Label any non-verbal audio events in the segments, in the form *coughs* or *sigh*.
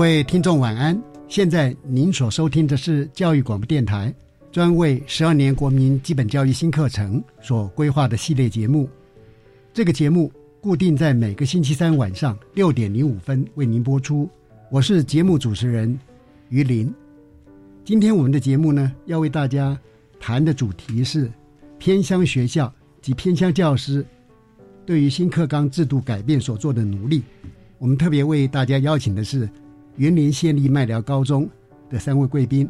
各位听众晚安！现在您所收听的是教育广播电台专为十二年国民基本教育新课程所规划的系列节目。这个节目固定在每个星期三晚上六点零五分为您播出。我是节目主持人于林。今天我们的节目呢，要为大家谈的主题是偏乡学校及偏乡教师对于新课纲制度改变所做的努力。我们特别为大家邀请的是。云林县立麦寮高中的三位贵宾，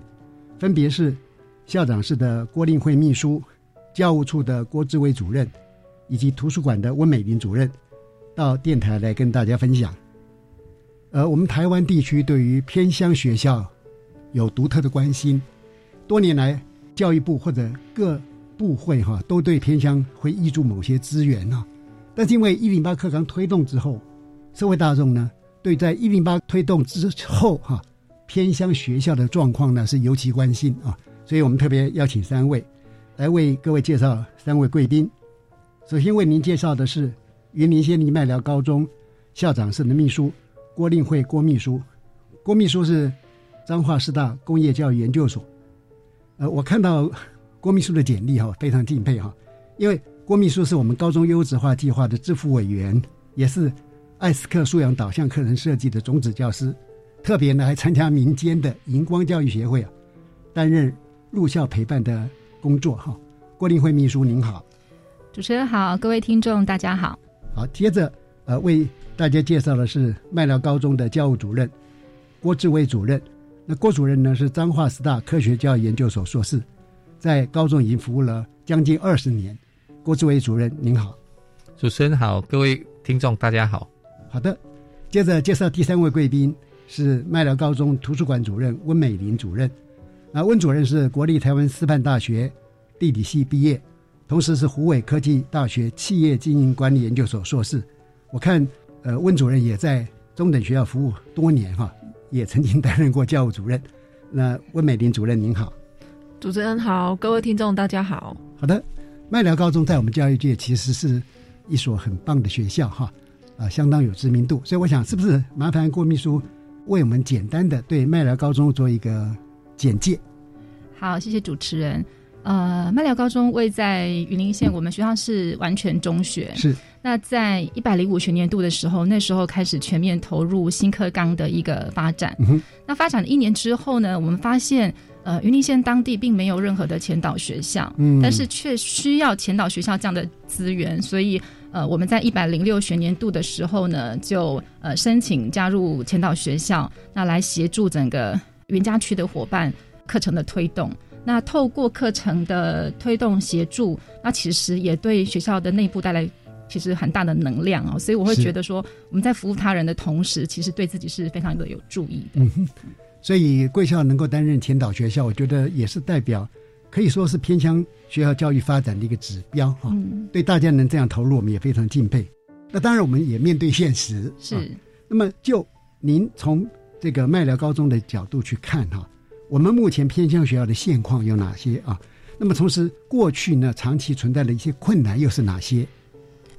分别是校长室的郭令慧秘书、教务处的郭志伟主任，以及图书馆的温美玲主任，到电台来跟大家分享。而我们台湾地区对于偏乡学校有独特的关心，多年来教育部或者各部会哈都对偏乡会挹注某些资源啊，但是因为一零八课纲推动之后，社会大众呢？对，在一零八推动之后，哈，偏乡学校的状况呢是尤其关心啊，所以我们特别邀请三位来为各位介绍三位贵宾。首先为您介绍的是云林县立麦寮高中校长室的秘书郭令慧郭秘书，郭秘书是彰化师大工业教育研究所。呃，我看到郭秘书的简历哈，非常敬佩哈，因为郭秘书是我们高中优质化计划的支付委员，也是。艾斯克素养导向课程设计的种子教师，特别呢还参加民间的荧光教育协会啊，担任入校陪伴的工作哈。郭令慧秘书您好，主持人好，各位听众大家好。好，接着呃为大家介绍的是麦寮高中的教务主任郭志伟主任。那郭主任呢是彰化师大科学教育研究所硕士，在高中已经服务了将近二十年。郭志伟主任您好，主持人好，各位听众大家好。好的，接着介绍第三位贵宾是麦寮高中图书馆主任温美玲主任。那温主任是国立台湾师范大学地理系毕业，同时是湖北科技大学企业经营管理研究所硕士。我看，呃，温主任也在中等学校服务多年哈，也曾经担任过教务主任。那温美玲主任您好，主持人好，各位听众大家好。好的，麦寮高中在我们教育界其实是一所很棒的学校哈。啊，相当有知名度，所以我想，是不是麻烦郭秘书为我们简单的对麦寮高中做一个简介？好，谢谢主持人。呃，麦寮高中位在云林县，我们学校是完全中学。是。那在一百零五学年度的时候，那时候开始全面投入新课纲的一个发展。那发展了一年之后呢，我们发现，呃，云林县当地并没有任何的前导学校，嗯，但是却需要前导学校这样的资源，所以。呃，我们在一百零六学年度的时候呢，就呃申请加入前导学校，那来协助整个云家区的伙伴课程的推动。那透过课程的推动协助，那其实也对学校的内部带来其实很大的能量哦。所以我会觉得说，我们在服务他人的同时，其实对自己是非常的有注意的。嗯，所以贵校能够担任前导学校，我觉得也是代表。可以说是偏向学校教育发展的一个指标哈，对大家能这样投入，我们也非常敬佩。那当然，我们也面对现实。是。那么，就您从这个麦寮高中的角度去看哈，我们目前偏向学校的现况有哪些啊？那么同时，过去呢长期存在的一些困难又是哪些？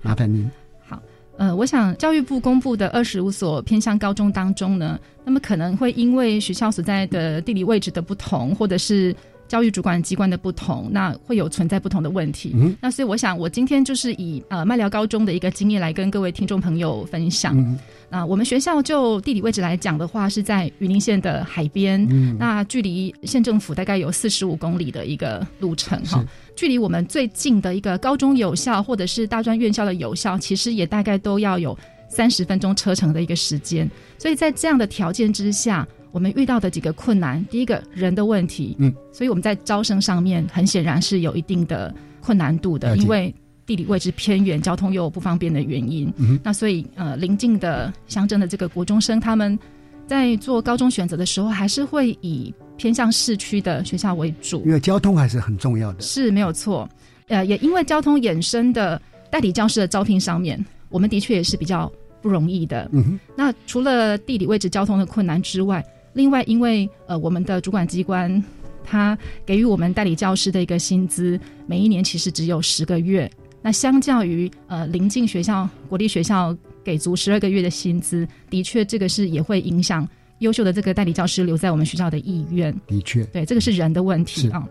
麻烦您。好，呃，我想教育部公布的二十五所偏向高中当中呢，那么可能会因为学校所在的地理位置的不同，或者是教育主管机关的不同，那会有存在不同的问题。嗯，那所以我想，我今天就是以呃麦寮高中的一个经验来跟各位听众朋友分享。嗯。啊，我们学校就地理位置来讲的话，是在云林县的海边，那距离县政府大概有四十五公里的一个路程哈。距离我们最近的一个高中有校或者是大专院校的有校，其实也大概都要有三十分钟车程的一个时间。所以在这样的条件之下，我们遇到的几个困难，第一个人的问题，嗯，所以我们在招生上面很显然是有一定的困难度的，因为。地理位置偏远，交通又有不方便的原因，嗯那所以呃，邻近的乡镇的这个国中生，他们在做高中选择的时候，还是会以偏向市区的学校为主，因为交通还是很重要的。是没有错，呃，也因为交通衍生的代理教师的招聘上面，我们的确也是比较不容易的。嗯哼，那除了地理位置、交通的困难之外，另外因为呃，我们的主管机关他给予我们代理教师的一个薪资，每一年其实只有十个月。那相较于呃临近学校国立学校给足十二个月的薪资，的确这个是也会影响优秀的这个代理教师留在我们学校的意愿。的确，对这个是人的问题啊。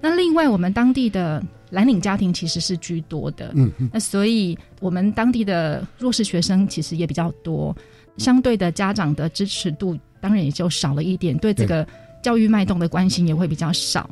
那另外我们当地的蓝领家庭其实是居多的，嗯嗯，那所以我们当地的弱势学生其实也比较多，相对的家长的支持度当然也就少了一点，对这个教育脉动的关心也会比较少。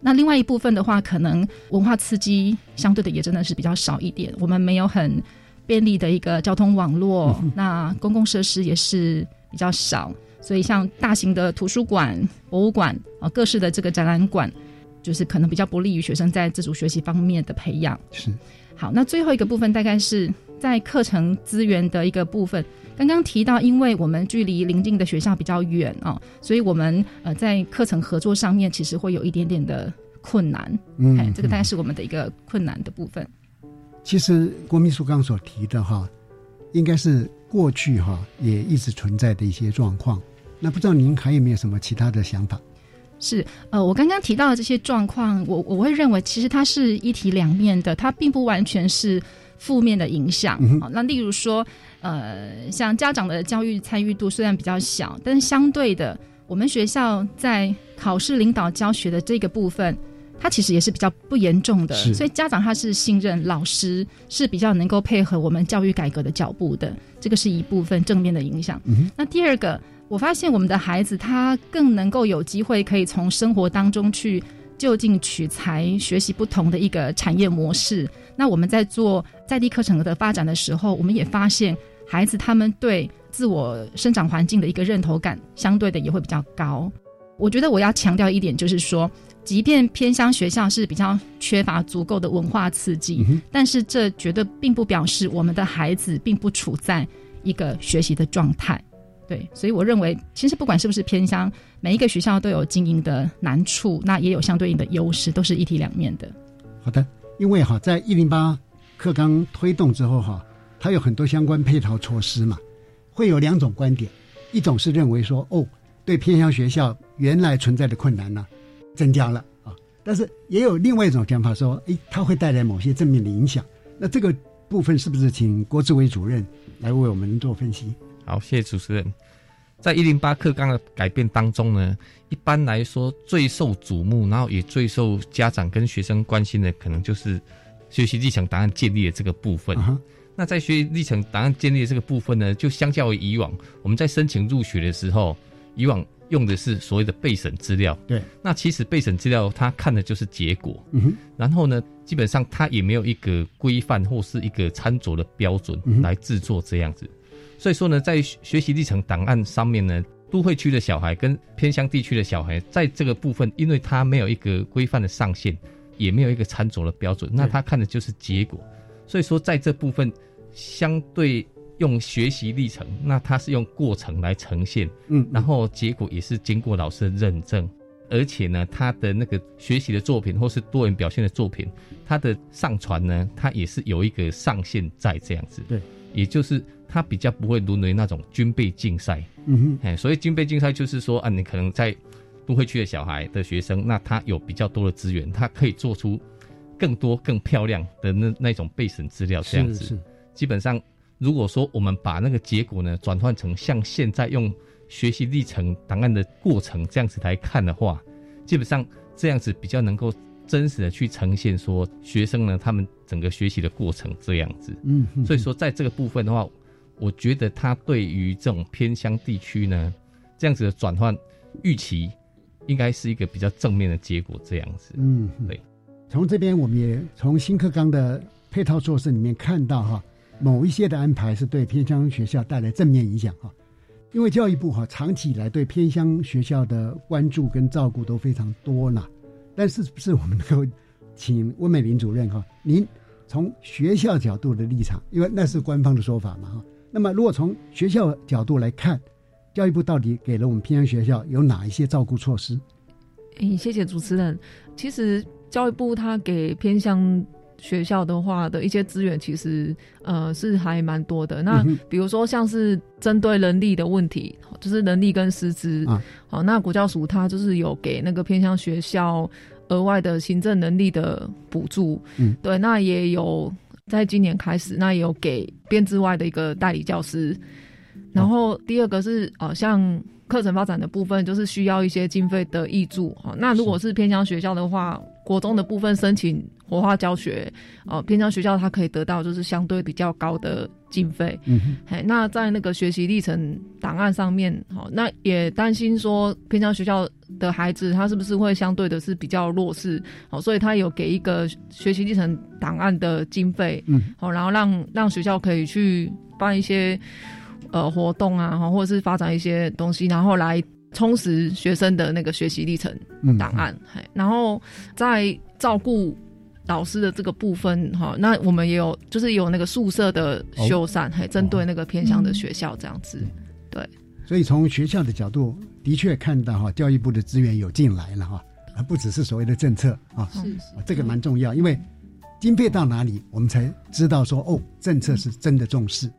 那另外一部分的话，可能文化刺激相对的也真的是比较少一点。我们没有很便利的一个交通网络，那公共设施也是比较少，所以像大型的图书馆、博物馆啊，各式的这个展览馆，就是可能比较不利于学生在自主学习方面的培养。是。好，那最后一个部分大概是在课程资源的一个部分。刚刚提到，因为我们距离邻近的学校比较远啊，所以我们呃在课程合作上面其实会有一点点的困难。嗯，这个大概是我们的一个困难的部分。其实郭秘书刚所提的哈，应该是过去哈也一直存在的一些状况。那不知道您还有没有什么其他的想法？是呃，我刚刚提到的这些状况，我我会认为其实它是一体两面的，它并不完全是负面的影响。那例如说，呃，像家长的教育参与度虽然比较小，但是相对的，我们学校在考试领导教学的这个部分，它其实也是比较不严重的，所以家长他是信任老师，是比较能够配合我们教育改革的脚步的，这个是一部分正面的影响。那第二个。我发现我们的孩子他更能够有机会可以从生活当中去就近取材学习不同的一个产业模式。那我们在做在地课程的发展的时候，我们也发现孩子他们对自我生长环境的一个认同感相对的也会比较高。我觉得我要强调一点就是说，即便偏乡学校是比较缺乏足够的文化刺激，但是这绝对并不表示我们的孩子并不处在一个学习的状态。对，所以我认为，其实不管是不是偏乡，每一个学校都有经营的难处，那也有相对应的优势，都是一体两面的。好的，因为哈，在一零八课纲推动之后哈，它有很多相关配套措施嘛，会有两种观点，一种是认为说，哦，对偏乡学校原来存在的困难呢增加了啊，但是也有另外一种讲法说，哎，它会带来某些正面的影响。那这个部分是不是请郭志伟主任来为我们做分析？好，谢谢主持人。在一零八课纲的改变当中呢，一般来说最受瞩目，然后也最受家长跟学生关心的，可能就是学习历程档案建立的这个部分。那在学习历程档案建立的这个部分呢，就相较于以往，我们在申请入学的时候，以往用的是所谓的备审资料。对。那其实备审资料它看的就是结果。嗯哼。然后呢，基本上它也没有一个规范或是一个参照的标准来制作这样子。所以说呢，在学习历程档案上面呢，都会区的小孩跟偏乡地区的小孩，在这个部分，因为他没有一个规范的上限，也没有一个参照的标准，那他看的就是结果。所以说，在这部分相对用学习历程，那他是用过程来呈现，嗯，然后结果也是经过老师的认证，而且呢，他的那个学习的作品或是多元表现的作品，他的上传呢，他也是有一个上限在这样子，对，也就是。它比较不会沦为那种军备竞赛，嗯哼，哎，所以军备竞赛就是说啊，你可能在都会区的小孩的学生，那他有比较多的资源，他可以做出更多更漂亮的那那种备审资料，这样子。基本上，如果说我们把那个结果呢转换成像现在用学习历程档案的过程这样子来看的话，基本上这样子比较能够真实的去呈现说学生呢他们整个学习的过程这样子。嗯，所以说在这个部分的话，我觉得他对于这种偏乡地区呢，这样子的转换预期。应该是一个比较正面的结果，这样子。嗯，对。从这边我们也从新课纲的配套措施里面看到哈，某一些的安排是对偏乡学校带来正面影响哈。因为教育部哈长期以来对偏乡学校的关注跟照顾都非常多呢。但是不是我们能够请温美玲主任哈，您从学校角度的立场，因为那是官方的说法嘛哈。那么如果从学校角度来看。教育部到底给了我们偏乡学校有哪一些照顾措施？诶，谢谢主持人。其实教育部他给偏乡学校的话的一些资源，其实呃是还蛮多的。那比如说像是针对人力的问题，就是人力跟师资啊，好，那国教署它就是有给那个偏乡学校额外的行政能力的补助。嗯，对，那也有在今年开始，那也有给编制外的一个代理教师。然后第二个是呃，像课程发展的部分，就是需要一些经费的挹注哈。那如果是偏乡学校的话，国中的部分申请活化教学，呃，偏乡学校它可以得到就是相对比较高的经费。嗯，嘿，那在那个学习历程档案上面，好，那也担心说偏乡学校的孩子他是不是会相对的是比较弱势，好，所以他有给一个学习历程档案的经费，嗯，好，然后让让学校可以去办一些。呃，活动啊，或者是发展一些东西，然后来充实学生的那个学习历程档案。然后在照顾老师的这个部分，哈，那我们也有，就是有那个宿舍的修缮，还针对那个偏向的学校这样子。对，所以从学校的角度，的确看到哈，教育部的资源有进来了哈，而不只是所谓的政策啊，是这个蛮重要，因为经费到哪里，我们才知道说哦，政策是真的重视。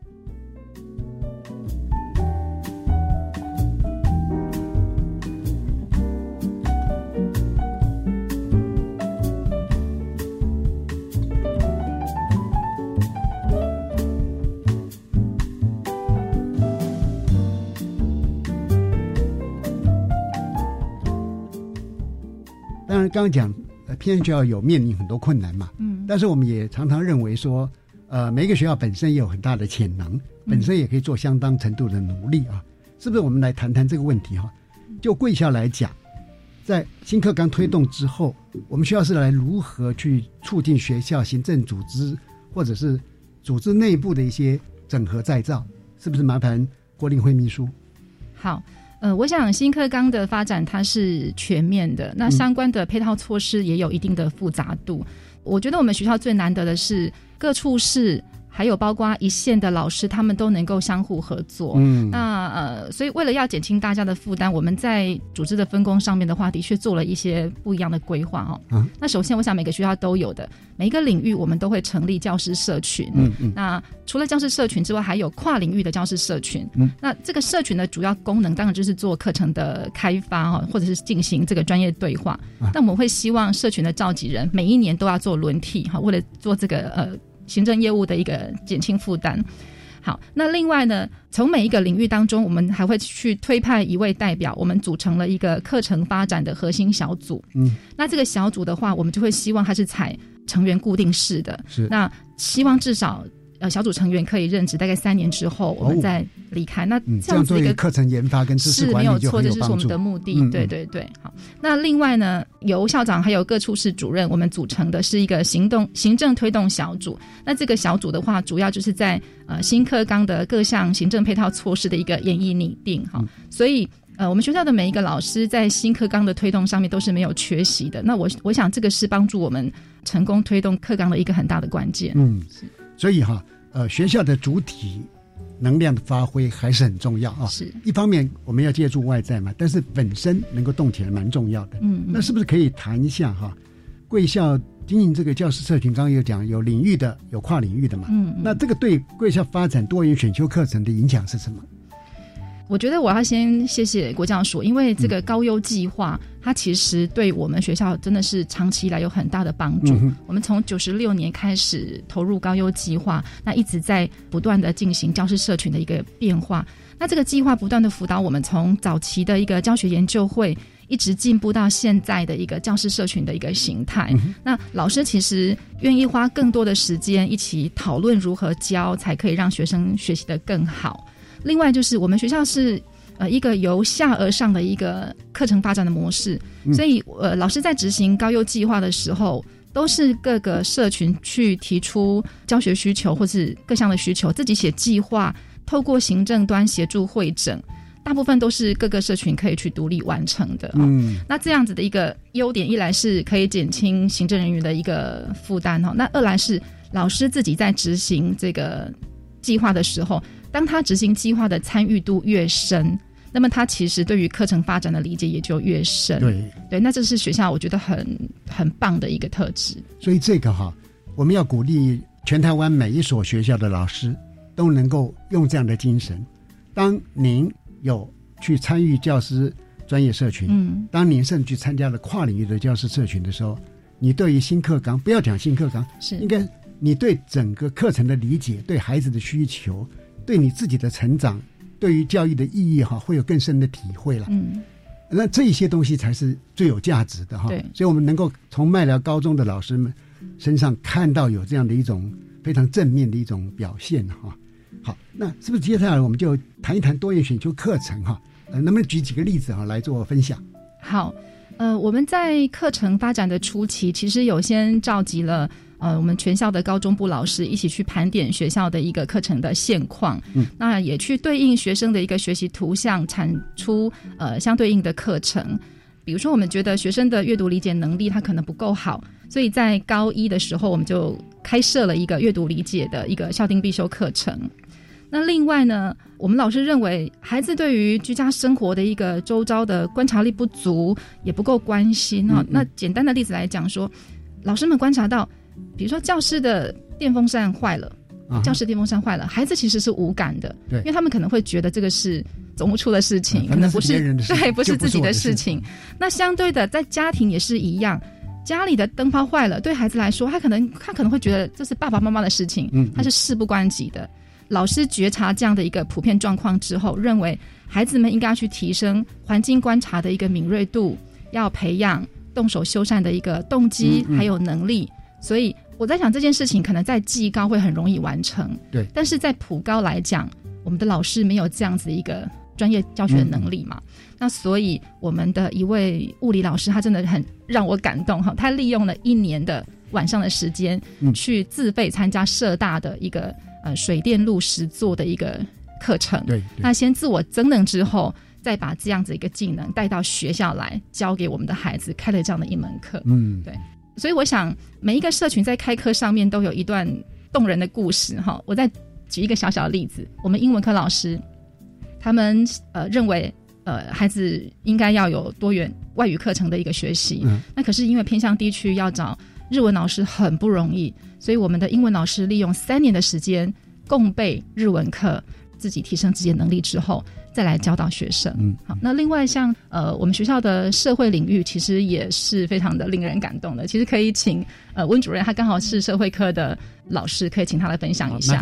刚刚讲，呃，偏学校有面临很多困难嘛，嗯，但是我们也常常认为说，呃，每个学校本身也有很大的潜能，本身也可以做相当程度的努力啊，是不是？我们来谈谈这个问题哈。就贵校来讲，在新课纲推动之后，我们学校是来如何去促进学校行政组织或者是组织内部的一些整合再造？是不是？麻烦郭令辉秘书。好。呃，我想新课纲的发展它是全面的，那相关的配套措施也有一定的复杂度。我觉得我们学校最难得的是各处室。还有包括一线的老师，他们都能够相互合作。嗯，那呃，所以为了要减轻大家的负担，我们在组织的分工上面的话，的确做了一些不一样的规划哦。嗯，那首先，我想每个学校都有的，每一个领域我们都会成立教师社群。嗯嗯。那除了教师社群之外，还有跨领域的教师社群。嗯。那这个社群的主要功能，当然就是做课程的开发哈，或者是进行这个专业对话。那我们会希望社群的召集人每一年都要做轮替哈，为了做这个呃。行政业务的一个减轻负担。好，那另外呢，从每一个领域当中，我们还会去推派一位代表，我们组成了一个课程发展的核心小组。嗯，那这个小组的话，我们就会希望它是采成员固定式的。是，那希望至少。呃，小组成员可以任职大概三年之后，我们再离开。那这样子一个课程研发跟知识管理就错，这是我们的目的。对对对，好。那另外呢，由校长还有各处室主任，我们组成的是一个行动行政推动小组。那这个小组的话，主要就是在呃新课纲的各项行政配套措施的一个演绎拟定哈。所以呃，我们学校的每一个老师在新课纲的推动上面都是没有缺席的。那我我想这个是帮助我们成功推动课纲的一个很大的关键。嗯，是。所以哈。呃，学校的主体能量的发挥还是很重要啊。是一方面我们要借助外在嘛，但是本身能够动起来蛮重要的。嗯，那是不是可以谈一下哈？贵校经营这个教师社群，刚刚有讲有领域的，有跨领域的嘛。嗯，那这个对贵校发展多元选修课程的影响是什么？我觉得我要先谢谢国教署，因为这个高优计划，它其实对我们学校真的是长期以来有很大的帮助。我们从九十六年开始投入高优计划，那一直在不断的进行教师社群的一个变化。那这个计划不断的辅导我们，从早期的一个教学研究会，一直进步到现在的一个教师社群的一个形态。那老师其实愿意花更多的时间一起讨论如何教，才可以让学生学习的更好。另外就是我们学校是呃一个由下而上的一个课程发展的模式，所以呃老师在执行高优计划的时候，都是各个社群去提出教学需求或是各项的需求，自己写计划，透过行政端协助会诊，大部分都是各个社群可以去独立完成的。嗯，那这样子的一个优点，一来是可以减轻行政人员的一个负担哈，那二来是老师自己在执行这个计划的时候。当他执行计划的参与度越深，那么他其实对于课程发展的理解也就越深。对对，那这是学校我觉得很很棒的一个特质。所以这个哈，我们要鼓励全台湾每一所学校的老师都能够用这样的精神。当您有去参与教师专业社群，嗯，当您甚至去参加了跨领域的教师社群的时候，你对于新课纲不要讲新课纲，是应该你对整个课程的理解，对孩子的需求。对你自己的成长，对于教育的意义哈，会有更深的体会了。嗯，那这一些东西才是最有价值的哈。对，所以我们能够从麦寮高中的老师们身上看到有这样的一种非常正面的一种表现哈。好，那是不是接下来我们就谈一谈多元选修课程哈？呃，能不能举几个例子哈来做分享？好，呃，我们在课程发展的初期，其实有先召集了。呃，我们全校的高中部老师一起去盘点学校的一个课程的现况，嗯，那也去对应学生的一个学习图像，产出呃相对应的课程。比如说，我们觉得学生的阅读理解能力他可能不够好，所以在高一的时候，我们就开设了一个阅读理解的一个校定必修课程。那另外呢，我们老师认为孩子对于居家生活的一个周遭的观察力不足，也不够关心哈。那简单的例子来讲说，老师们观察到。比如说，教室的电风扇坏了，教室电风扇坏了，孩子其实是无感的，对，因为他们可能会觉得这个是总务处的事情，可能不是对，不是自己的事情。那相对的，在家庭也是一样，家里的灯泡坏了，对孩子来说，他可能他可能会觉得这是爸爸妈妈的事情，嗯，他是事不关己的。老师觉察这样的一个普遍状况之后，认为孩子们应该要去提升环境观察的一个敏锐度，要培养动手修缮的一个动机还有能力。所以我在想这件事情，可能在技高会很容易完成，对。但是在普高来讲，我们的老师没有这样子的一个专业教学能力嘛？那所以我们的一位物理老师，他真的很让我感动哈。他利用了一年的晚上的时间，去自费参加社大的一个呃水电路实作的一个课程。对。那先自我增能之后，再把这样子一个技能带到学校来教给我们的孩子，开了这样的一门课。嗯，对。所以我想，每一个社群在开课上面都有一段动人的故事哈。我再举一个小小的例子，我们英文科老师，他们呃认为呃孩子应该要有多元外语课程的一个学习，那可是因为偏向地区要找日文老师很不容易，所以我们的英文老师利用三年的时间共备日文课，自己提升自己的能力之后。再来教导学生，嗯，好。那另外像呃，我们学校的社会领域，其实也是非常的令人感动的。其实可以请呃温主任，他刚好是社会科的老师，可以请他来分享一下。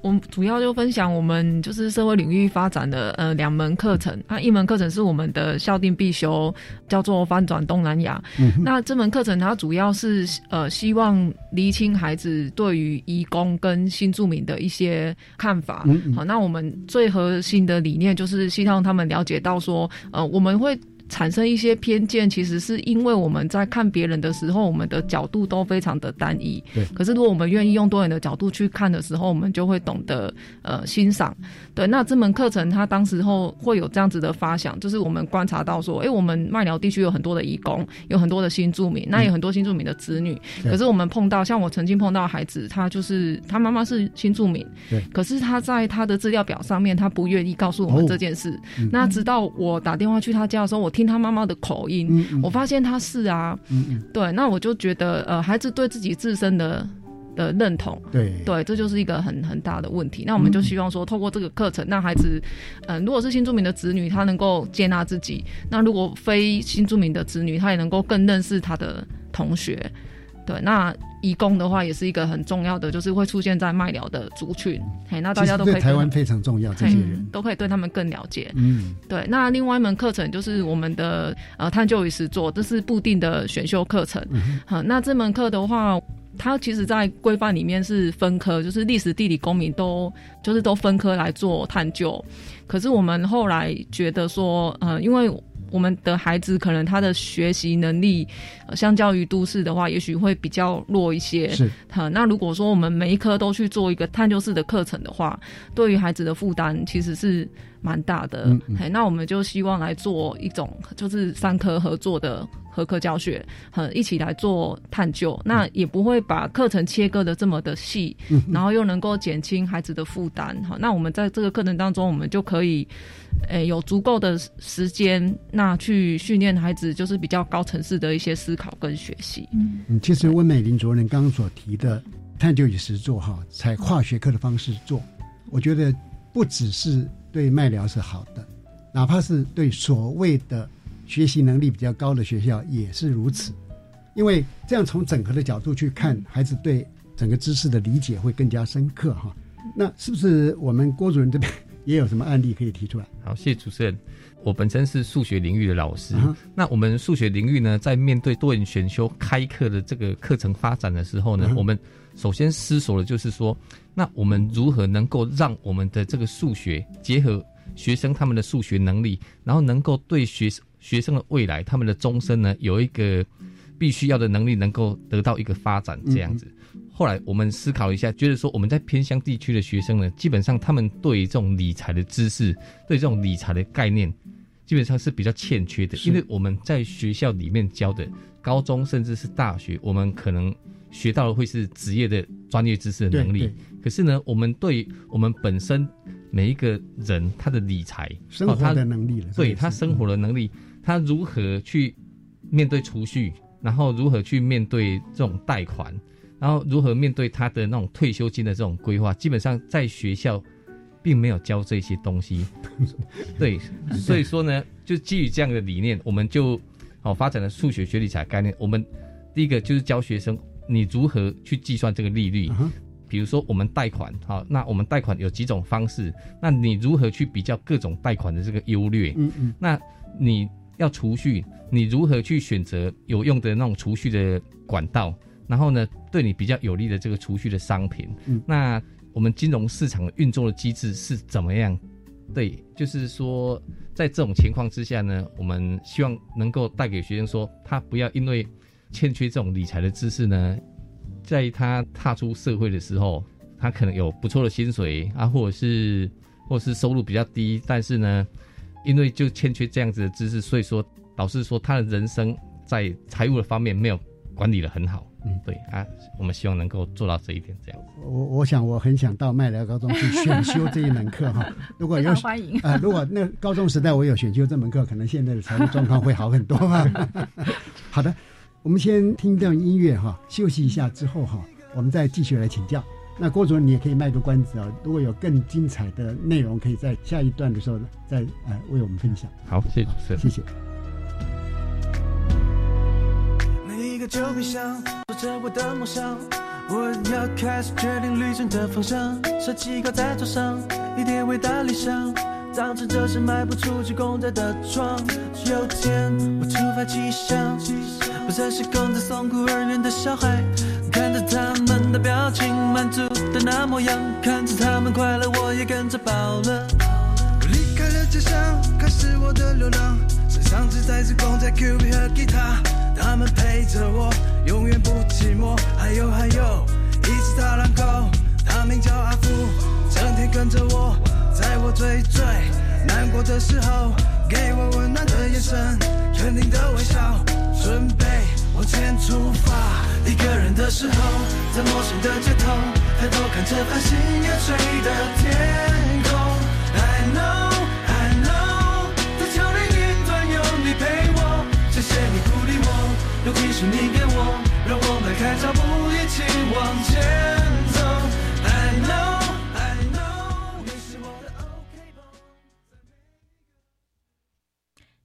我们主要就分享我们就是社会领域发展的呃两门课程，那一门课程是我们的校定必修，叫做翻转东南亚。那这门课程它主要是呃希望厘清孩子对于移工跟新住民的一些看法。好，那我们最核心的理念就是希望他们了解到说，呃，我们会。产生一些偏见，其实是因为我们在看别人的时候，我们的角度都非常的单一。对。可是如果我们愿意用多元的角度去看的时候，我们就会懂得呃欣赏。对。那这门课程它当时候会有这样子的发想，就是我们观察到说，哎，我们麦寮地区有很多的义工，有很多的新住民，那有很多新住民的子女。可是我们碰到，像我曾经碰到孩子，他就是他妈妈是新住民。对。可是他在他的资料表上面，他不愿意告诉我们这件事。那直到我打电话去他家的时候，我。听他妈妈的口音，我发现他是啊，对，那我就觉得，呃，孩子对自己自身的的认同。对对，这就是一个很很大的问题。那我们就希望说，透过这个课程，让孩子，嗯，如果是新住民的子女，他能够接纳自己；那如果非新住民的子女，他也能够更认识他的同学。对，那义工的话也是一个很重要的，就是会出现在麦寮的族群。嘿，那大家都可以台湾非常重要，这些人都可以对他们更了解。嗯，对。那另外一门课程就是我们的呃探究与实作，这是固定的选修课程。好，那这门课的话。它其实，在规范里面是分科，就是历史、地理、公民都就是都分科来做探究。可是我们后来觉得说，呃，因为我们的孩子可能他的学习能力，相较于都市的话，也许会比较弱一些。是。那如果说我们每一科都去做一个探究式的课程的话，对于孩子的负担其实是蛮大的。嗯嗯。那我们就希望来做一种，就是三科合作的。合科教学，和一起来做探究，那也不会把课程切割的这么的细，然后又能够减轻孩子的负担。哈，那我们在这个课程当中，我们就可以，诶，有足够的时间，那去训练孩子，就是比较高层次的一些思考跟学习。嗯，其实温美玲主任刚刚所提的探究与实做，哈，采跨学科的方式做，我觉得不只是对麦疗是好的，哪怕是对所谓的。学习能力比较高的学校也是如此，因为这样从整合的角度去看，孩子对整个知识的理解会更加深刻哈。那是不是我们郭主任这边也有什么案例可以提出来？好，谢谢主持人。我本身是数学领域的老师，那我们数学领域呢，在面对多元选修开课的这个课程发展的时候呢，我们首先思索的就是说，那我们如何能够让我们的这个数学结合学生他们的数学能力，然后能够对学生。学生的未来，他们的终身呢，有一个必须要的能力，能够得到一个发展这样子。后来我们思考一下，觉得说我们在偏乡地区的学生呢，基本上他们对这种理财的知识，对这种理财的概念，基本上是比较欠缺的。因为我们在学校里面教的高中甚至是大学，我们可能学到的会是职业的专业知识的能力。可是呢，我们对我们本身每一个人他的理财生活的能力了，对他生活的能力。他如何去面对储蓄，然后如何去面对这种贷款，然后如何面对他的那种退休金的这种规划，基本上在学校并没有教这些东西。*laughs* 对，所以说呢，就基于这样的理念，我们就好发展了数学学理财概念。我们第一个就是教学生你如何去计算这个利率，比如说我们贷款，好，那我们贷款有几种方式，那你如何去比较各种贷款的这个优劣？嗯嗯，那你。要储蓄，你如何去选择有用的那种储蓄的管道？然后呢，对你比较有利的这个储蓄的商品？嗯，那我们金融市场运作的机制是怎么样？对，就是说，在这种情况之下呢，我们希望能够带给学生说，他不要因为欠缺这种理财的知识呢，在他踏出社会的时候，他可能有不错的薪水啊，或者是或者是收入比较低，但是呢。因为就欠缺这样子的知识，所以说导致说他的人生在财务的方面没有管理的很好。嗯，对啊，我们希望能够做到这一点。这样，我我想我很想到麦寮高中去选修这一门课哈。*laughs* 如果有欢迎啊，如果那高中时代我有选修这门课，可能现在的财务状况会好很多吧。*laughs* 好的，我们先听一段音乐哈，休息一下之后哈，我们再继续来请教。那郭主任，你也可以卖个关子啊！如果有更精彩的内容，可以在下一段的时候，再呃为我们分享。好，谢谢，谢谢。每一个酒瓶箱做着我的梦想，我要开始决定旅程的方向。设计稿在桌上，一大理想，当成这是迈不出去公仔的窗。有天我出发奇想，不再是跟着送孤儿院的小孩。看着他们的表情，满足的那模样，看着他们快乐，我也跟着饱了。我离开了家乡，开始我的流浪，身上只带着公仔、Q B 和吉他，他们陪着我，永远不寂寞。还有还有，一只大狼狗，它名叫阿福，整天跟着我，在我最最难过的时候，给我温暖的眼神，肯定的微笑，准备往前出发一个人的时候在陌生的街头抬头看着繁星的天空。I know i know 端有你陪我谢谢你鼓励我你给我让我迈开脚步一起往前走。I know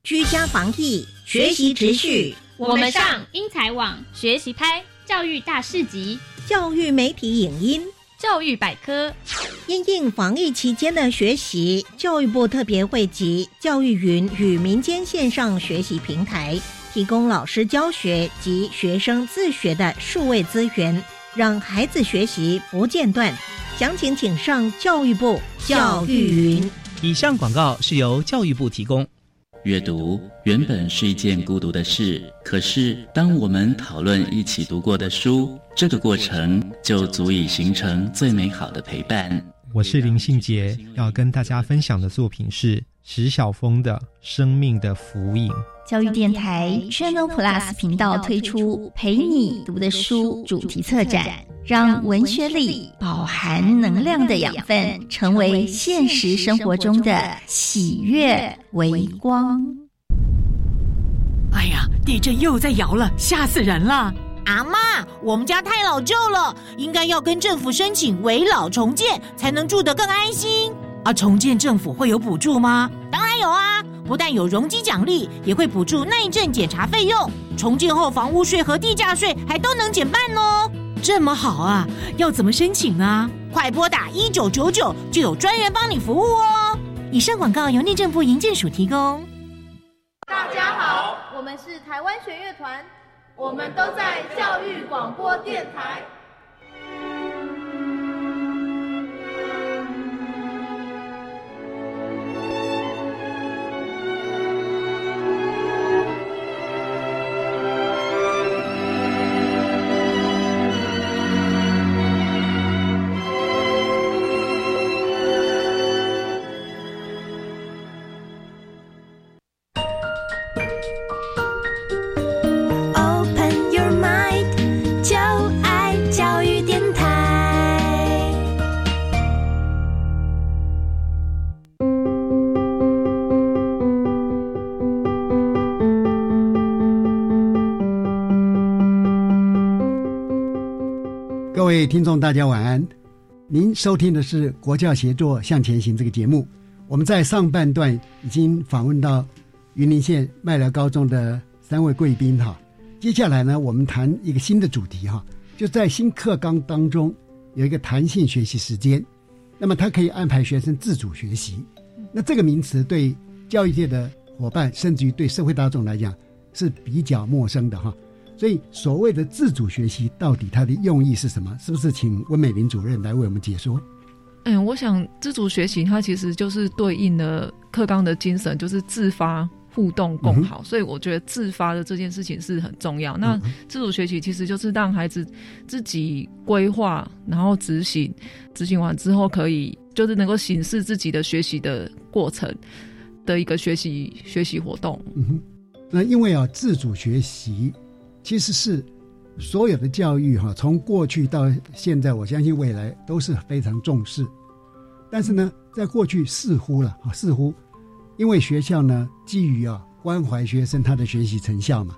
居家防疫学习持续。我们上英才网学习拍教育大市集、教育媒体影音、教育百科。因应防疫期间的学习，教育部特别汇集教育云与民间线上学习平台，提供老师教学及学生自学的数位资源，让孩子学习不间断。详情请上教育部教育云。以上广告是由教育部提供。阅读原本是一件孤独的事，可是当我们讨论一起读过的书，这个过程就足以形成最美好的陪伴。我是林信杰，要跟大家分享的作品是石晓峰的《生命的浮影》。教育电台 Channel Plus 频道推出“陪你读的书”主题策展，让文学里饱含能量的养分，成为现实生活中的喜悦微光。哎呀，地震又在摇了，吓死人了！阿妈，我们家太老旧了，应该要跟政府申请围老重建，才能住得更安心。啊，重建政府会有补助吗？当然有啊。不但有容积奖励，也会补助耐震检查费用。重建后房屋税和地价税还都能减半哦。这么好啊！要怎么申请呢？快拨打一九九九，就有专人帮你服务哦。以上广告由内政部营建署提供。大家好，我们是台湾弦乐团，我们都在教育广播电台。位听众，大家晚安。您收听的是《国教协作向前行》这个节目。我们在上半段已经访问到云林县麦寮高中的三位贵宾哈。接下来呢，我们谈一个新的主题哈，就在新课纲当中有一个弹性学习时间，那么它可以安排学生自主学习。那这个名词对教育界的伙伴，甚至于对社会大众来讲是比较陌生的哈。所以，所谓的自主学习到底它的用意是什么？是不是请温美玲主任来为我们解说？嗯，我想自主学习它其实就是对应了课纲的精神，就是自发、互动、共好。所以，我觉得自发的这件事情是很重要。那自主学习其实就是让孩子自己规划，然后执行，执行完之后可以就是能够显示自己的学习的过程的一个学习学习活动。嗯哼，那因为啊，自主学习。其实是所有的教育哈，从过去到现在，我相信未来都是非常重视。但是呢，在过去似乎了啊，似乎因为学校呢基于啊关怀学生他的学习成效嘛，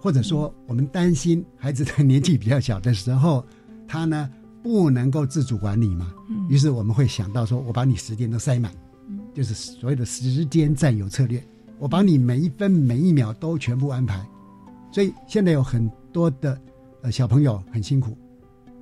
或者说我们担心孩子的年纪比较小的时候，他呢不能够自主管理嘛，于是我们会想到说，我把你时间都塞满，就是所谓的时间占有策略，我把你每一分每一秒都全部安排。所以现在有很多的呃小朋友很辛苦，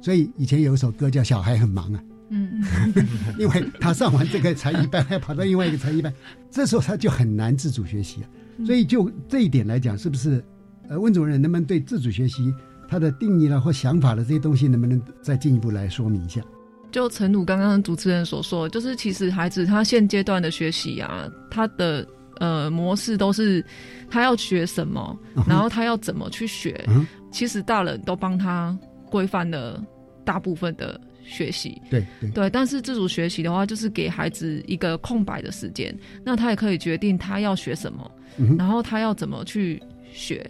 所以以前有一首歌叫《小孩很忙》啊，嗯，*laughs* 因为他上完这个才艺班，还跑到另外一个才艺班，这时候他就很难自主学习啊。所以就这一点来讲，是不是呃温主任能不能对自主学习他的定义了或想法的这些东西，能不能再进一步来说明一下？就陈鲁刚刚主持人所说，就是其实孩子他现阶段的学习啊，他的。呃，模式都是他要学什么，然后他要怎么去学。其实大人都帮他规范了大部分的学习。对对，但是自主学习的话，就是给孩子一个空白的时间，那他也可以决定他要学什么，然后他要怎么去学。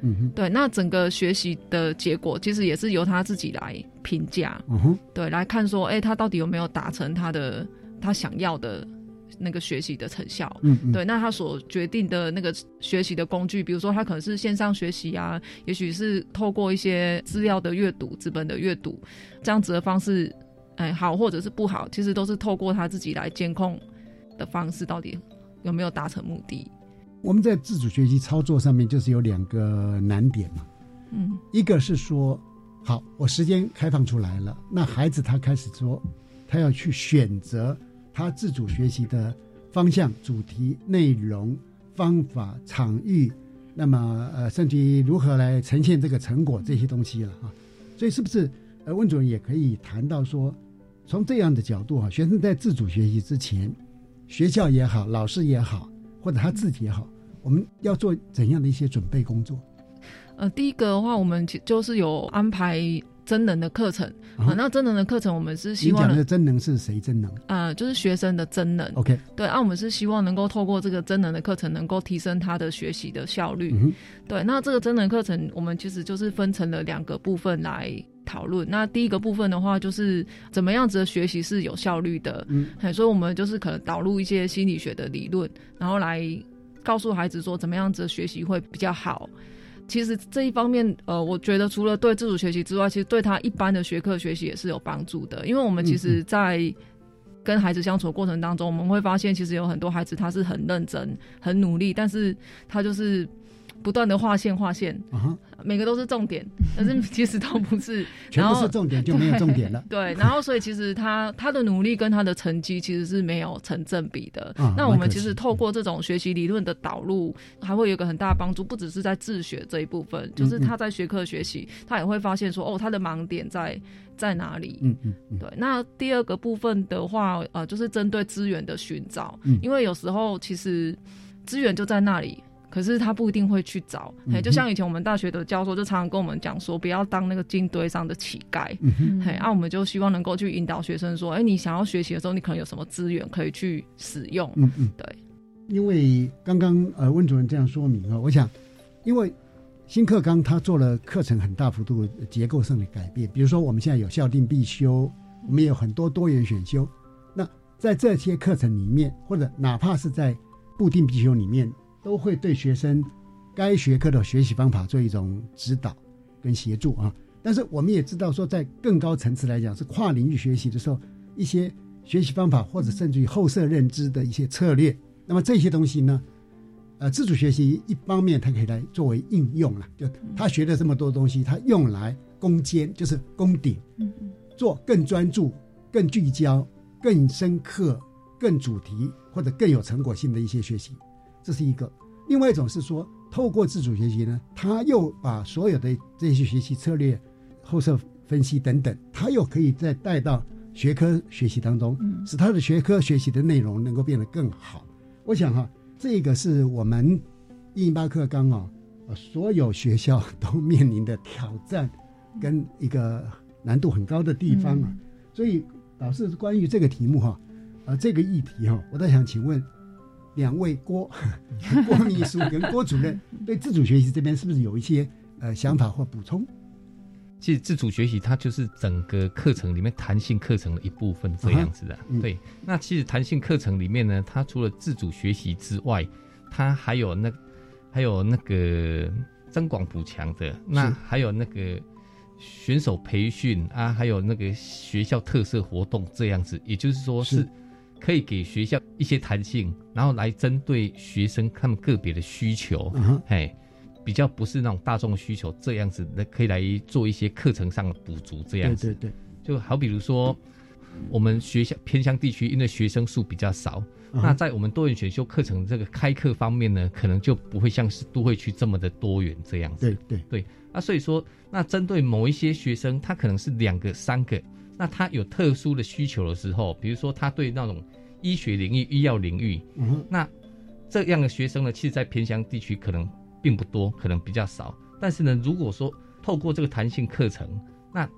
嗯对，那整个学习的结果其实也是由他自己来评价。嗯哼，对，来看说，哎，他到底有没有达成他的他想要的。那个学习的成效，嗯，对，那他所决定的那个学习的工具，比如说他可能是线上学习啊，也许是透过一些资料的阅读、资本的阅读，这样子的方式，哎，好或者是不好，其实都是透过他自己来监控的方式，到底有没有达成目的。我们在自主学习操作上面就是有两个难点嘛，嗯，一个是说，好，我时间开放出来了，那孩子他开始说，他要去选择他自主学习的方向、主题、内容、方法、场域，那么呃，甚至于如何来呈现这个成果这些东西了啊。所以是不是呃，温主任也可以谈到说，从这样的角度哈，学生在自主学习之前，学校也好，老师也好，或者他自己也好，我们要做怎样的一些准备工作？呃，第一个的话，我们就是有安排真人的课程啊、那真人的课程，我们是希望你讲的真能是谁真能？呃，就是学生的真能。OK，对，啊，我们是希望能够透过这个真人的课程，能够提升他的学习的效率。嗯对，那这个真人课程，我们其实就是分成了两个部分来讨论。那第一个部分的话，就是怎么样子的学习是有效率的。嗯，所以我们就是可能导入一些心理学的理论，然后来告诉孩子说怎么样子的学习会比较好。其实这一方面，呃，我觉得除了对自主学习之外，其实对他一般的学科学习也是有帮助的。因为我们其实，在跟孩子相处的过程当中，我们会发现，其实有很多孩子他是很认真、很努力，但是他就是不断的划线、划线，啊，每个都是重点，*laughs* 但是其实都不是，全部是重点就没有重点了。*laughs* 对，然后所以其实他他的努力跟他的成绩其实是没有成正比的。啊那我们其实透过这种学习理论的导入，还会有一个很大的帮助，不只是在自学这一部分，就是他在学科学习，他也会发现说，哦，他的盲点在在哪里。嗯嗯嗯，对，那第二个部分的话，呃，就是针对资源的寻找，嗯因为有时候其实资源就在那里。可是他不一定会去找，哎、嗯就像以前我们大学的教授就常常跟我们讲说，不要当那个金堆上的乞丐，嘿，啊，我们就希望能够去引导学生说，哎、你想要学习的时候，你可能有什么资源可以去使用，嗯嗯，对，因为刚刚呃温主任这样说明啊，我想，因为新课纲它做了课程很大幅度结构上的改变，比如说我们现在有校定必修，我们也有很多多元选修。那在这些课程里面，或者哪怕是在固定必修里面，都会对学生该学科的学习方法做一种指导跟协助啊。但是我们也知道说，在更高层次来讲，是跨领域学习的时候，一些学习方法或者甚至于后设认知的一些策略，那么这些东西呢，呃，自主学习一方面它可以来作为应用了，就他学了这么多东西，他用来攻坚，就是攻顶，做更专注、更聚焦、更深刻、更主题或者更有成果性的一些学习，这是一个。另外一种是说，透过自主学习呢，他又把所有的这些学习策略、后设分析等等，他又可以再带到学科学习当中，使他的学科学习的内容能够变得更好。我想哈、这个是我们一零八课纲啊，呃所有学校都面临的挑战跟一个难度很高的地方啊。所以，老师关于这个题目哈、呃，这个议题哈、我倒想请问两位郭 *laughs* 郭秘书跟郭主任 *laughs* 对自主学习这边是不是有一些呃想法或补充？其实自主学习它就是整个课程里面弹性课程的一部分，这样子的。嗯对，那其实弹性课程里面呢，它除了自主学习之外，它还有那还有那个增广补强的，那还有那个选手培训啊，还有那个学校特色活动这样子。也就是说是是可以给学校一些弹性，然后来针对学生他们个别的需求，嗯哼嘿。比较不是那种大众需求这样子的，可以来做一些课程上的补足，这样子。对对对，就好比如说，我们学校偏乡地区，因为学生数比较少，嗯那在我们多元选修课程这个开课方面呢，可能就不会像是都会区这么的多元这样子。对对对，啊，所以说，那针对某一些学生，他可能是两个、三个，那他有特殊的需求的时候，比如说他对那种医学领域、医药领域，嗯那这样的学生呢，其实，在偏乡地区可能并不多，可能比较少。但是呢，如果说透过这个弹性课程，那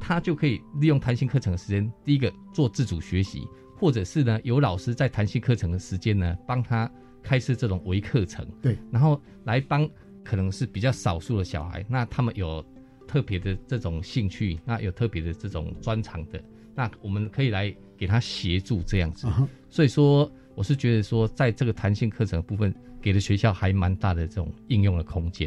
他就可以利用弹性课程的时间，第一个做自主学习，或者是呢，有老师在弹性课程的时间呢，帮他开设这种微课程，对，然后来帮可能是比较少数的小孩，那他们有特别的这种兴趣，那有特别的这种专长的，那我们可以来给他协助这样子。所以说，我是觉得说，在这个弹性课程的部分，给了学校还蛮大的这种应用的空间。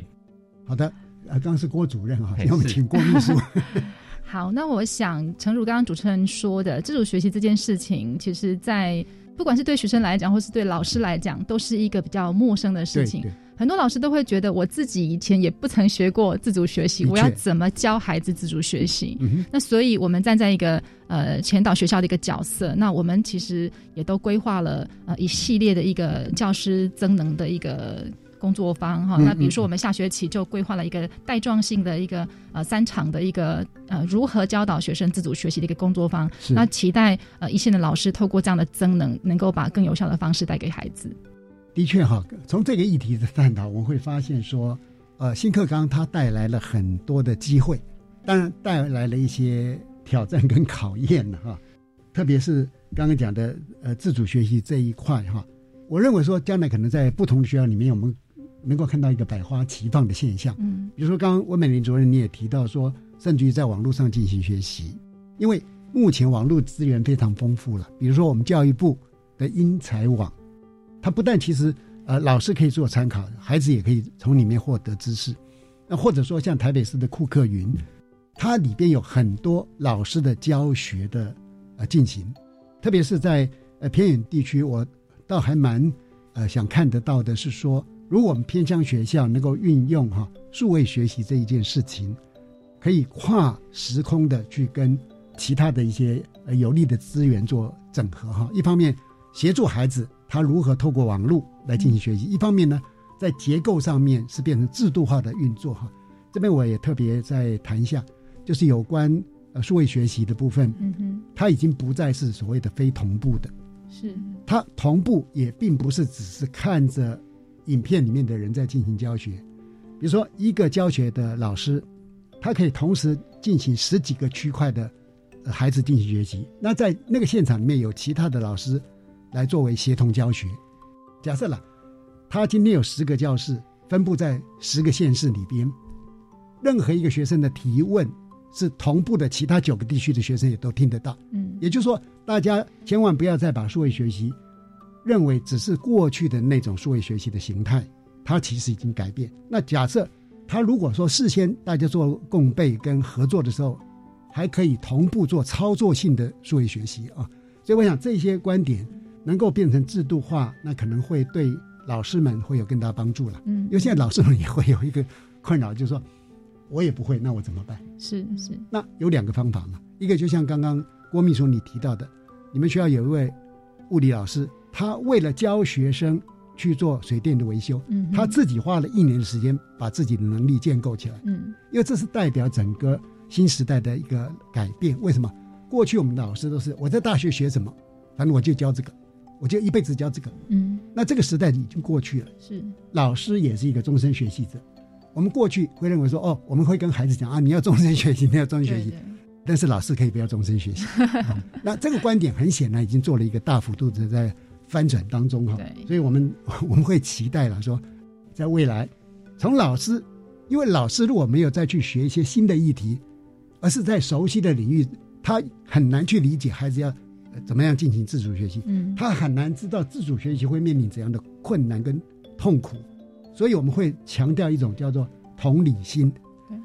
好的，呃，刚刚是郭主任啊，*laughs* *laughs* 要我们请郭秘书。*laughs* 好，那我想，诚如刚刚主持人说的，自主学习这件事情，其实，在不管是对学生来讲，或是对老师来讲，都是一个比较陌生的事情。很多老师都会觉得，我自己以前也不曾学过自主学习，我要怎么教孩子自主学习？那所以，我们站在一个呃前导学校的一个角色，那我们其实也都规划了呃一系列的一个教师增能的一个。工作方哈，那比如说我们下学期就规划了一个带状性的一个呃三场的一个呃如何教导学生自主学习的一个工作方，那期待呃一线的老师透过这样的增能，能够把更有效的方式带给孩子。的确哈，从这个议题的探讨，我们会发现说，呃，新课纲它带来了很多的机会，当然带来了一些挑战跟考验了哈，*laughs* 特别是刚刚讲的呃自主学习这一块哈，我认为说将来可能在不同的学校里面，我们能够看到一个百花齐放的现象，嗯，比如说刚刚温美玲主任你也提到说，甚至于在网络上进行学习，因为目前网络资源非常丰富了，比如说我们教育部的英才网，它不但其实呃老师可以做参考，孩子也可以从里面获得知识，那或者说像台北市的库克云，它里边有很多老师的教学的呃进行，特别是在呃偏远地区，我倒还蛮呃想看得到的是说。如果我们偏乡学校能够运用哈数位学习这一件事情，可以跨时空的去跟其他的一些呃有利的资源做整合哈。一方面协助孩子他如何透过网络来进行学习，一方面呢在结构上面是变成制度化的运作哈。这边我也特别再谈一下，就是有关呃数位学习的部分，嗯哼，它已经不再是所谓的非同步的，是它同步也并不是只是看着。影片里面的人在进行教学，比如说一个教学的老师，他可以同时进行十几个区块的孩子进行学习。那在那个现场里面有其他的老师来作为协同教学。假设了他今天有十个教室分布在十个县市里边，任何一个学生的提问是同步的，其他九个地区的学生也都听得到。嗯，也就是说，大家千万不要再把数位学习。认为只是过去的那种数位学习的形态，它其实已经改变。那假设他如果说事先大家做共备跟合作的时候，还可以同步做操作性的数位学习啊，所以我想这些观点能够变成制度化，那可能会对老师们会有更大帮助了。嗯，因为现在老师们也会有一个困扰，就是说我也不会，那我怎么办？是是。那有两个方法嘛，一个就像刚刚郭秘书你提到的，你们学校有一位物理老师。他为了教学生去做水电的维修，嗯，他自己花了一年的时间把自己的能力建构起来，嗯，因为这是代表整个新时代的一个改变。为什么？过去我们的老师都是我在大学学什么，反正我就教这个，我就一辈子教这个，嗯，那这个时代已经过去了。是，老师也是一个终身学习者。我们过去会认为说，哦，我们会跟孩子讲啊，你要终身学习，你要终身学习，但是老师可以不要终身学习。*laughs* 那这个观点很显然已经做了一个大幅度的在。翻转当中哈，所以我们 *laughs* 我们会期待了说，在未来，从老师，因为老师如果没有再去学一些新的议题，而是在熟悉的领域，他很难去理解孩子要怎么样进行自主学习，嗯，他很难知道自主学习会面临怎样的困难跟痛苦，所以我们会强调一种叫做同理心，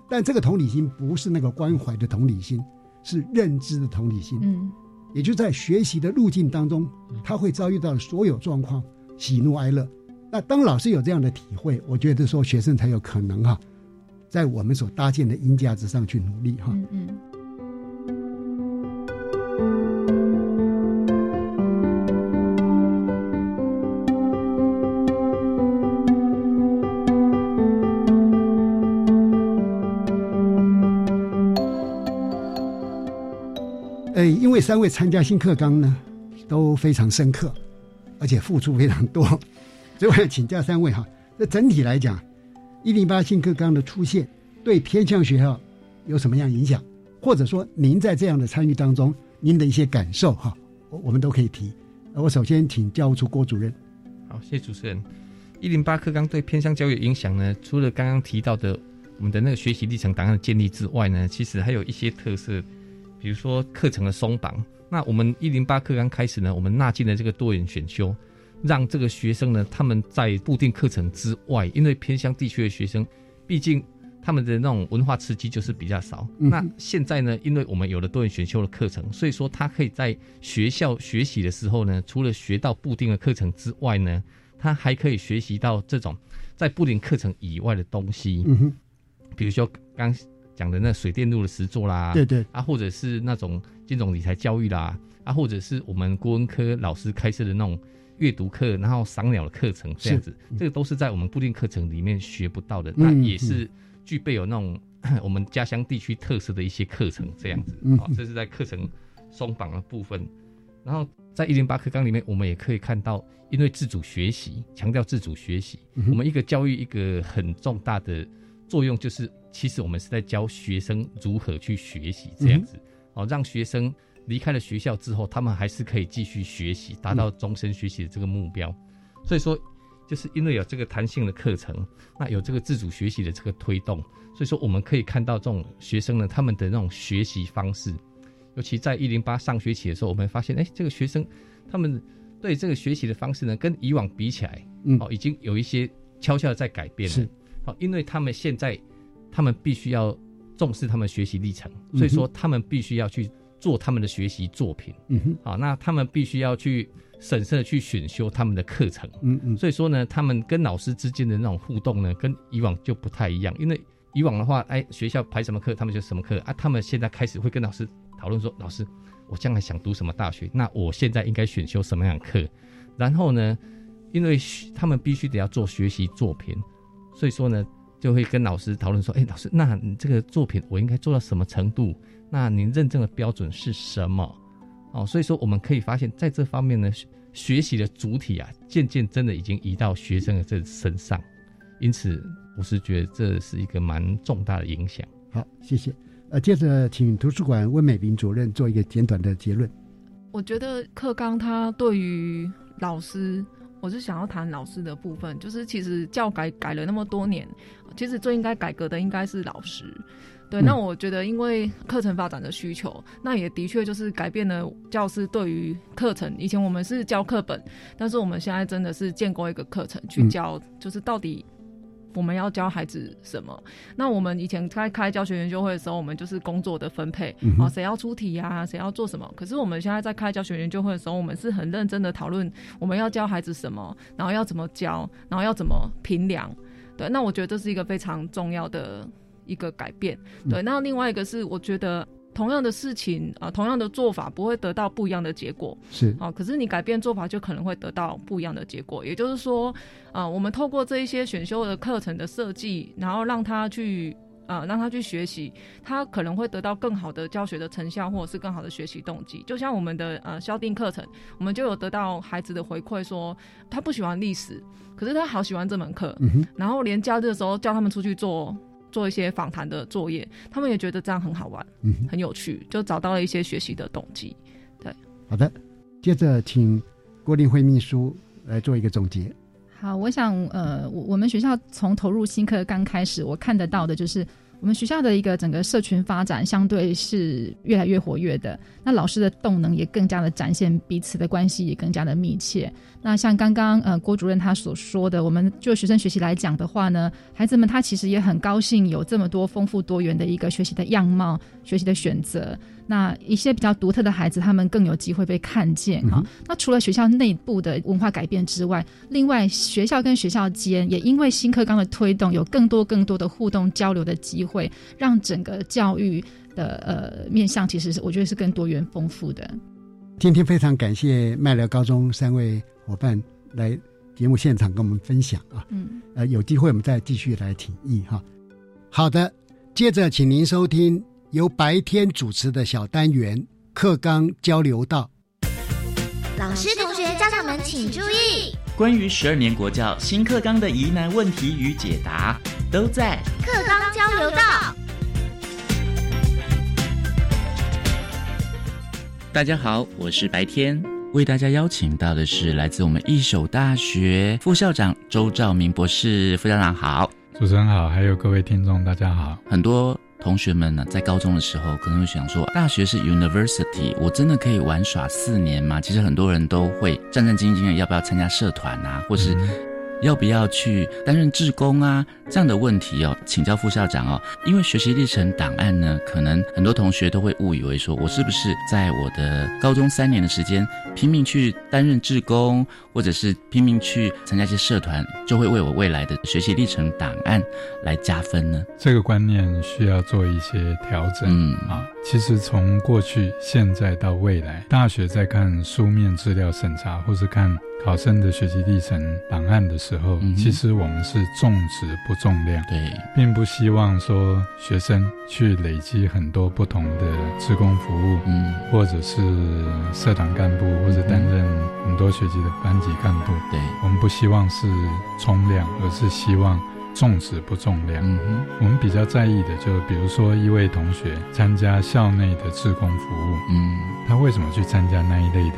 但这个同理心不是那个关怀的同理心，是认知的同理心，嗯。也就在学习的路径当中，他会遭遇到所有状况，喜怒哀乐。那当老师有这样的体会，我觉得说学生才有可能哈，在我们所搭建的音价值上去努力哈。嗯嗯。三位参加新课纲呢，都非常深刻，而且付出非常多，*laughs* 所以我要请教三位哈。那整体来讲，一零八新课纲的出现对偏向学校有什么样影响？或者说您在这样的参与当中，您的一些感受哈，我我们都可以提。我首先请教务处郭主任。好，谢谢主持人。一零八课纲对偏向教育影响呢，除了刚刚提到的我们的那个学习历程档案的建立之外呢，其实还有一些特色。比如说课程的松绑，那我们一零八课刚开始呢，我们纳进了这个多元选修，让这个学生呢，他们在固定课程之外，因为偏乡地区的学生，毕竟他们的那种文化刺激就是比较少。嗯那现在呢，因为我们有了多元选修的课程，所以说他可以在学校学习的时候呢，除了学到固定的课程之外呢，他还可以学习到这种在固定课程以外的东西。嗯哼，比如说刚讲的那水电路的实作啦，对对。啊，或者是那种金融理财教育啦，啊，或者是我们国文科老师开设的那种阅读课，然后赏鸟的课程这样子，这个都是在我们固定课程里面学不到的，那嗯也是具备有那种 *coughs* 我们家乡地区特色的一些课程这样子，嗯好、这是在课程松绑的部分。然后在一零八课纲里面，我们也可以看到，因为自主学习，强调自主学习，嗯我们一个教育一个很重大的作用就是，其实我们是在教学生如何去学习这样子，哦，让学生离开了学校之后，他们还是可以继续学习，达到终身学习的这个目标。所以说，就是因为有这个弹性的课程，那有这个自主学习的这个推动，所以说我们可以看到这种学生呢，他们的那种学习方式，尤其在一零八上学期的时候，我们发现，哎，这个学生他们对这个学习的方式呢，跟以往比起来，嗯哦，已经有一些悄悄的在改变了。是好，因为他们现在他们必须要重视他们学习历程，所以说他们必须要去做他们的学习作品。嗯哼，好，那他们必须要去审慎的去选修他们的课程。嗯嗯，所以说呢，他们跟老师之间的那种互动呢，跟以往就不太一样。因为以往的话，哎，学校排什么课，他们就什么课啊。他们现在开始会跟老师讨论说，老师，我将来想读什么大学，那我现在应该选修什么样的课？然后呢，因为他们必须得要做学习作品，所以说呢，就会跟老师讨论说，哎，老师，那你这个作品我应该做到什么程度？那您认证的标准是什么？哦，所以说我们可以发现，在这方面呢，学学习的主体啊，渐渐真的已经移到学生的这身上，因此我是觉得这是一个蛮重大的影响。好，谢谢。呃，接着请图书馆温美玲主任做一个简短的结论。我觉得课纲它对于老师，我是想要谈老师的部分，就是其实教改改了那么多年，其实最应该改革的应该是老师。对，嗯那我觉得因为课程发展的需求，那也的确就是改变了教师对于课程。以前我们是教课本，但是我们现在真的是建构一个课程去嗯教，就是到底我们要教孩子什么？那我们以前开开教学研究会的时候，我们就是工作的分配，嗯啊，谁要出题呀、谁要做什么？可是我们现在在开教学研究会的时候，我们是很认真的讨论我们要教孩子什么，然后要怎么教，然后要怎么评量。对，那我觉得这是一个非常重要的一个改变。对，那另外一个是我觉得。同样的事情啊、同样的做法不会得到不一样的结果。是啊，可是你改变做法就可能会得到不一样的结果。也就是说，啊，我们透过这一些选修的课程的设计，然后让他去。呃，让他去学习，他可能会得到更好的教学的成效，或者是更好的学习动机。就像我们的呃校定课程，我们就有得到孩子的回馈说，他不喜欢历史，可是他好喜欢这门课。嗯哼然后连假日的时候叫他们出去做做一些访谈的作业，他们也觉得这样很好玩，嗯很有趣，就找到了一些学习的动机。对，好的，接着请郭林辉秘书来做一个总结。好，我想，呃，我我们学校从投入新课刚开始，我看得到的就是我们学校的一个整个社群发展，相对是越来越活跃的。那老师的动能也更加的展现，彼此的关系也更加的密切。那像刚刚呃郭主任他所说的，我们就学生学习来讲的话呢，孩子们他其实也很高兴有这么多丰富多元的一个学习的样貌、学习的选择。那一些比较独特的孩子，他们更有机会被看见哈、那除了学校内部的文化改变之外，另外学校跟学校间也因为新课纲的推动，有更多更多的互动交流的机会，让整个教育的呃面向，其实是我觉得是更多元丰富的。今天非常感谢麦寮高中三位伙伴来节目现场跟我们分享啊，嗯，呃，有机会我们再继续来提议哈。好的，接着请您收听由白天主持的小单元课纲交流道。老师、同学、家长们请注意，关于十二年国教新课纲的疑难问题与解答，都在课纲交流道。大家好，我是白天，为大家邀请到的是来自我们一手大学副校长周兆明博士。副校长好，主持人好，还有各位听众大家好。很多同学们呢，在高中的时候可能会想说，大学是 university，我真的可以玩耍四年吗？其实很多人都会战战兢兢的，要不要参加社团啊，或是要不要去担任志工啊？这样的问题哦，请教副校长哦。因为学习历程档案呢，可能很多同学都会误以为说，我是不是在我的高中三年的时间拼命去担任志工，或者是拼命去参加一些社团，就会为我未来的学习历程档案来加分呢？这个观念需要做一些调整。嗯啊，其实从过去、现在到未来，大学在看书面资料审查，或是看。考生的学习历程档案的时候，其实我们是重质不重量，对，并不希望说学生去累积很多不同的职工服务，嗯，或者是社团干部，或者担任很多学级的班级干部，对，我们不希望是冲量，而是希望。重质不重量。嗯哼，我们比较在意的，就是比如说一位同学参加校内的志工服务，嗯，他为什么去参加那一类的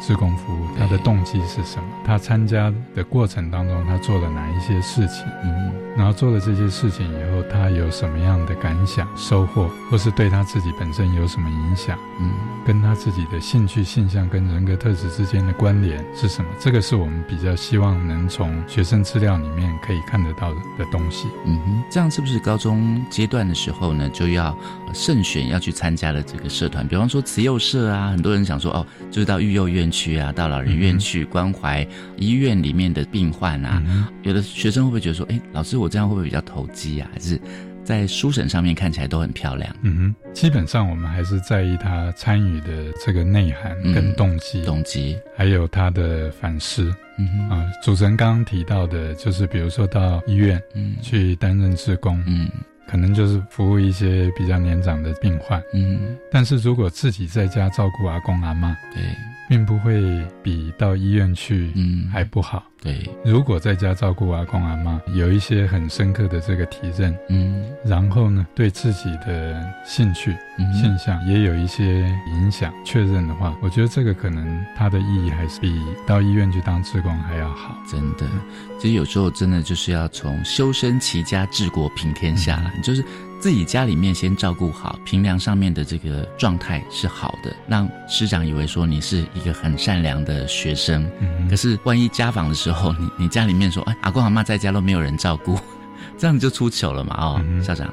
志工服务？他的动机是什么？他参加的过程当中，他做了哪一些事情？嗯，然后做了这些事情以后，他有什么样的感想、收获，或是对他自己本身有什么影响？嗯，跟他自己的兴趣、性向跟人格特质之间的关联是什么？这个是我们比较希望能从学生资料里面可以看得到的。的东西，嗯哼，这样是不是高中阶段的时候呢，就要慎选要去参加的这个社团？比方说慈幼社啊，很多人想说哦，就是到育幼院去啊，到老人院去关怀医院里面的病患啊。有的学生会不会觉得说，哎，老师我这样会不会比较投机啊？还是在书审上面看起来都很漂亮？嗯哼，基本上我们还是在意他参与的这个内涵跟动机，动机，还有他的反思。嗯哼啊，主持人刚刚提到的，就是比如说到医院，嗯，去担任职工，嗯，可能就是服务一些比较年长的病患，嗯，但是如果自己在家照顾阿公阿妈，对。并不会比到医院去嗯还不好。对，如果在家照顾阿公阿妈，有一些很深刻的这个体认，嗯，然后呢，对自己的兴趣嗯现象也有一些影响确认的话，我觉得这个可能它的意义还是比到医院去当志工还要好。真的，其实有时候真的就是要从修身齐家治国平天下了，就是。自己家里面先照顾好，平梁上面的这个状态是好的，让师长以为说你是一个很善良的学生。嗯可是万一家访的时候，你你家里面说，哎，阿公阿妈在家都没有人照顾，*laughs* 这样子就出糗了嘛？哦，校长。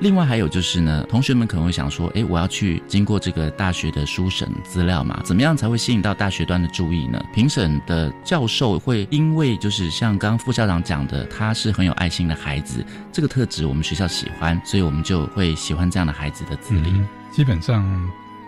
另外还有就是呢，同学们可能会想说，哎，我要去经过这个大学的书审资料嘛，怎么样才会吸引到大学端的注意呢？评审的教授会因为就是像刚刚副校长讲的，他是很有爱心的孩子，这个特质我们学校喜欢，所以我们就会喜欢这样的孩子的资历。基本上，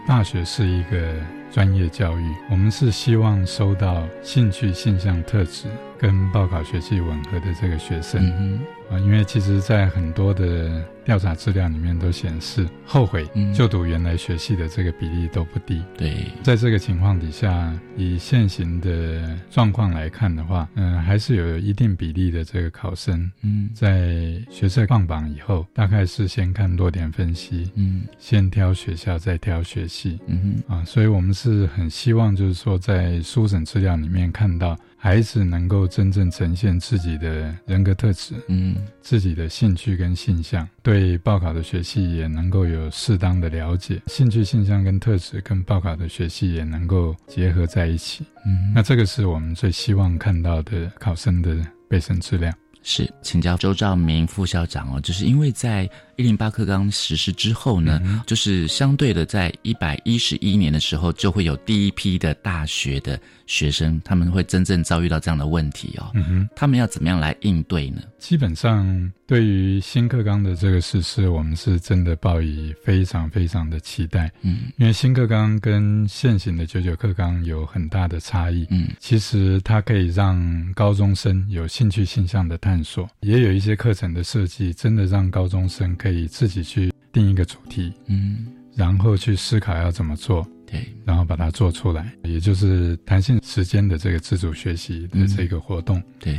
大学是一个专业教育，我们是希望收到兴趣、现象、特质跟报考学习吻合的这个学生。啊，因为其实，在很多的调查资料里面都显示，后悔就读原来学系的这个比例都不低。对，在这个情况底下，以现行的状况来看的话，嗯，还是有一定比例的这个考生，嗯，在学测放榜以后，大概是先看落点分析，嗯，先挑学校，再挑学系，嗯哼，啊，所以我们是很希望，就是说，在书审资料里面看到。孩子能够真正呈现自己的人格特质，嗯，自己的兴趣跟性向，对报考的学系也能够有适当的了解，兴趣、性向跟特质跟报考的学系也能够结合在一起，嗯，那这个是我们最希望看到的考生的备审质量。是，请教周兆明副校长哦，就是因为在一零八课纲实施之后呢，就是相对的，在一百一十一年的时候，就会有第一批的大学的学生，他们会真正遭遇到这样的问题哦。嗯哼，他们要怎么样来应对呢？基本上，对于新课纲的这个实施，我们是真的抱以非常非常的期待。嗯，因为新课纲跟现行的九九课纲有很大的差异。嗯，其实它可以让高中生有兴趣性向的探索，也有一些课程的设计，真的让高中生可以自己去定一个主题。嗯，然后去思考要怎么做。对，然后把它做出来，也就是弹性时间的这个自主学习的这个活动。对。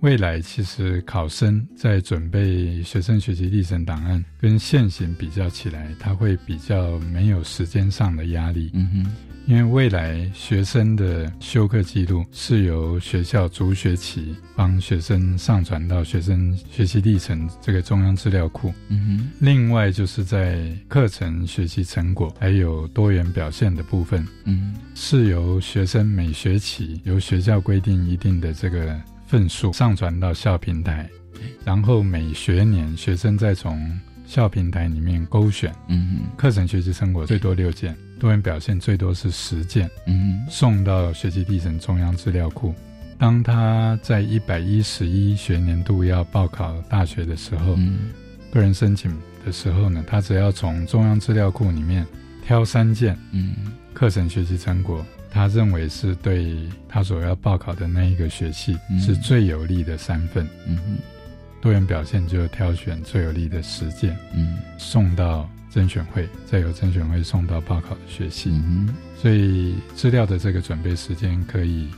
未来其实考生在准备学生学习历程档案跟现行比较起来，他会比较没有时间上的压力。嗯哼，因为未来学生的修课记录是由学校逐学期帮学生上传到学生学习历程这个中央资料库。嗯哼，另外就是在课程学习成果还有多元表现的部分，嗯，是由学生每学期由学校规定一定的这个。份数上传到校平台，然后每学年学生再从校平台里面勾选，嗯，课程学习成果最多六件，多元表现最多是十件，嗯，送到学习历程中央资料库。当他在一百一十一学年度要报考大学的时候，嗯，个人申请的时候呢，他只要从中央资料库里面挑三件，嗯，课程学习成果，他认为是对他所要报考的那一个学系是最有利的三份，嗯哼，多元表现就挑选最有利的十件，嗯，送到甄选会，再由甄选会送到报考的学系，嗯所以资料的这个准备时间可以。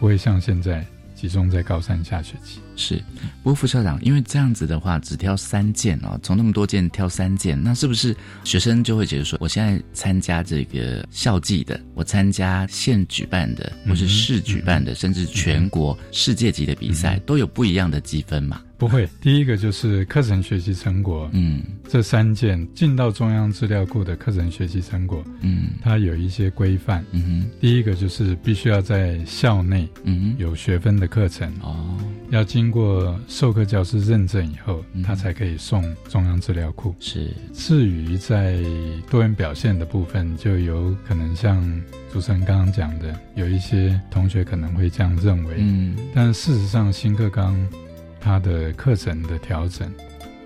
不会像现在集中在高三下学期。是，不过副校长，因为这样子的话，只挑三件哦，从那么多件挑三件，那是不是学生就会觉得说，我现在参加这个校际的，我参加县举办的，或是市举办的，甚至全国、世界级的比赛，都有不一样的积分嘛？不会，第一个就是课程学习成果，嗯，这三件进到中央资料库的课程学习成果，嗯，它有一些规范，嗯哼，第一个就是必须要在校内，嗯有学分的课程，哦，要经过授课教师认证以后，他才可以送中央资料库。是，至于在多元表现的部分，就有可能像主持人刚刚讲的，有一些同学可能会这样认为，嗯，但事实上新课纲。它的课程的调整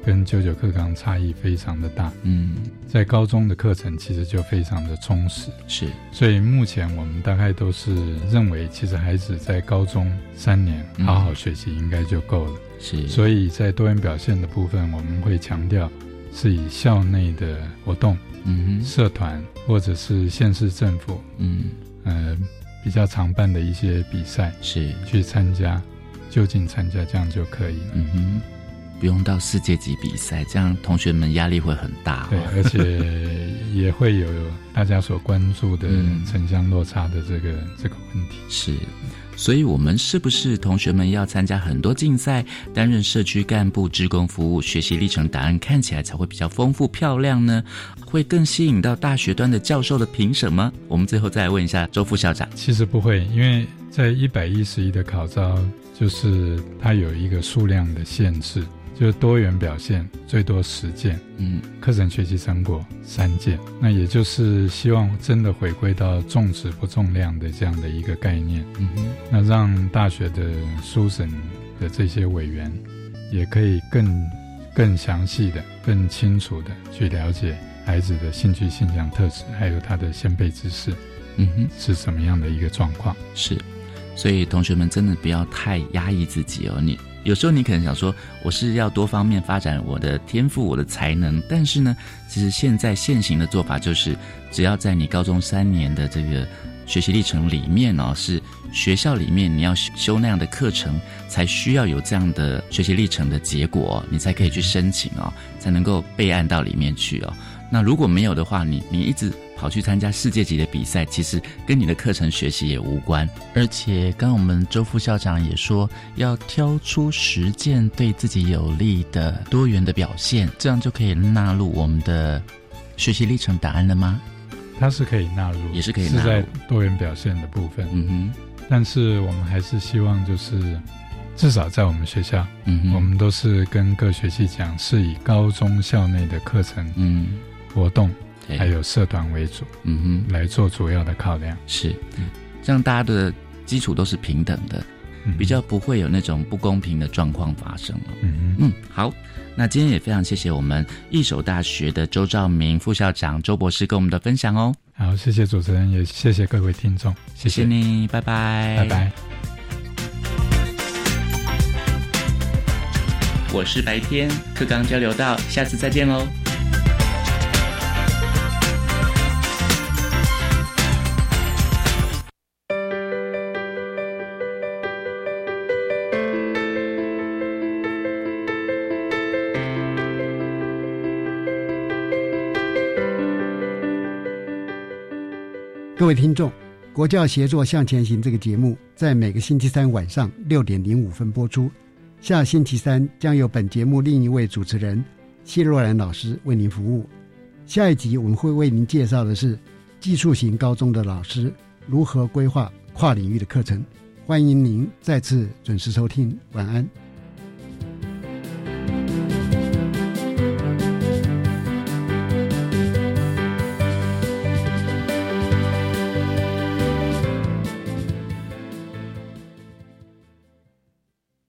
跟九九课纲差异非常的大，嗯，在高中的课程其实就非常的充实，是，所以目前我们大概都是认为，其实孩子在高中三年好好学习应该就够了，是，所以在多元表现的部分，我们会强调是以校内的活动，嗯，社团或者是县市政府，嗯，呃，比较常办的一些比赛是。去参加。就近参加这样就可以，嗯哼，不用到世界级比赛，这样同学们压力会很大，对，而且也会有大家所关注的城乡落差的这个这个问题。是，所以我们是不是同学们要参加很多竞赛，担任社区干部、职工服务，学习历程答案看起来才会比较丰富漂亮呢？会更吸引到大学端的教授的评审吗？我们最后再来问一下周副校长。其实不会，因为在一百一十一的考招。就是它有一个数量的限制，就是多元表现最多十件，嗯，课程学习成果三件，那也就是希望真的回归到重质不重量的这样的一个概念，嗯哼，那让大学的书审的这些委员也可以更更详细的、更清楚的去了解孩子的兴趣、性向特质，还有他的先辈知识，嗯哼，是什么样的一个状况？是。所以同学们真的不要太压抑自己哦。你有时候你可能想说，我是要多方面发展我的天赋、我的才能，但是呢，其实现在现行的做法就是，只要在你高中三年的这个学习历程里面哦，是学校里面你要修那样的课程，才需要有这样的学习历程的结果，你才可以去申请哦，才能够备案到里面去哦。那如果没有的话，你你一直。跑去参加世界级的比赛，其实跟你的课程学习也无关。而且，刚刚我们周副校长也说，要挑出十件对自己有利的多元的表现，这样就可以纳入我们的学习历程答案了吗？它是可以纳入，也是可以纳入在多元表现的部分。嗯哼，但是我们还是希望，就是至少在我们学校，嗯，我们都是跟各学期讲，是以高中校内的课程，嗯，活动。还有社团为主，嗯哼，来做主要的考量。是，这样大家的基础都是平等的，比较不会有那种不公平的状况发生了。嗯嗯，好，那今天也非常谢谢我们一手大学的周兆明副校长周博士跟我们的分享哦。好，谢谢主持人，也谢谢各位听众，谢谢。你，拜拜，拜拜。我是白天课刚交流到，下次再见喽。各位听众，国教协作向前行这个节目在每个星期三晚上六点零五分播出。下星期三将由本节目另一位主持人谢若兰老师为您服务。下一集我们会为您介绍的是技术型高中的老师如何规划跨领域的课程。欢迎您再次准时收听，晚安。